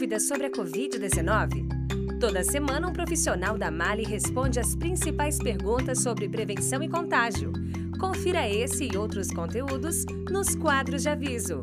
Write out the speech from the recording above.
dúvidas sobre a Covid-19? Toda semana, um profissional da Mali responde as principais perguntas sobre prevenção e contágio. Confira esse e outros conteúdos nos quadros de aviso.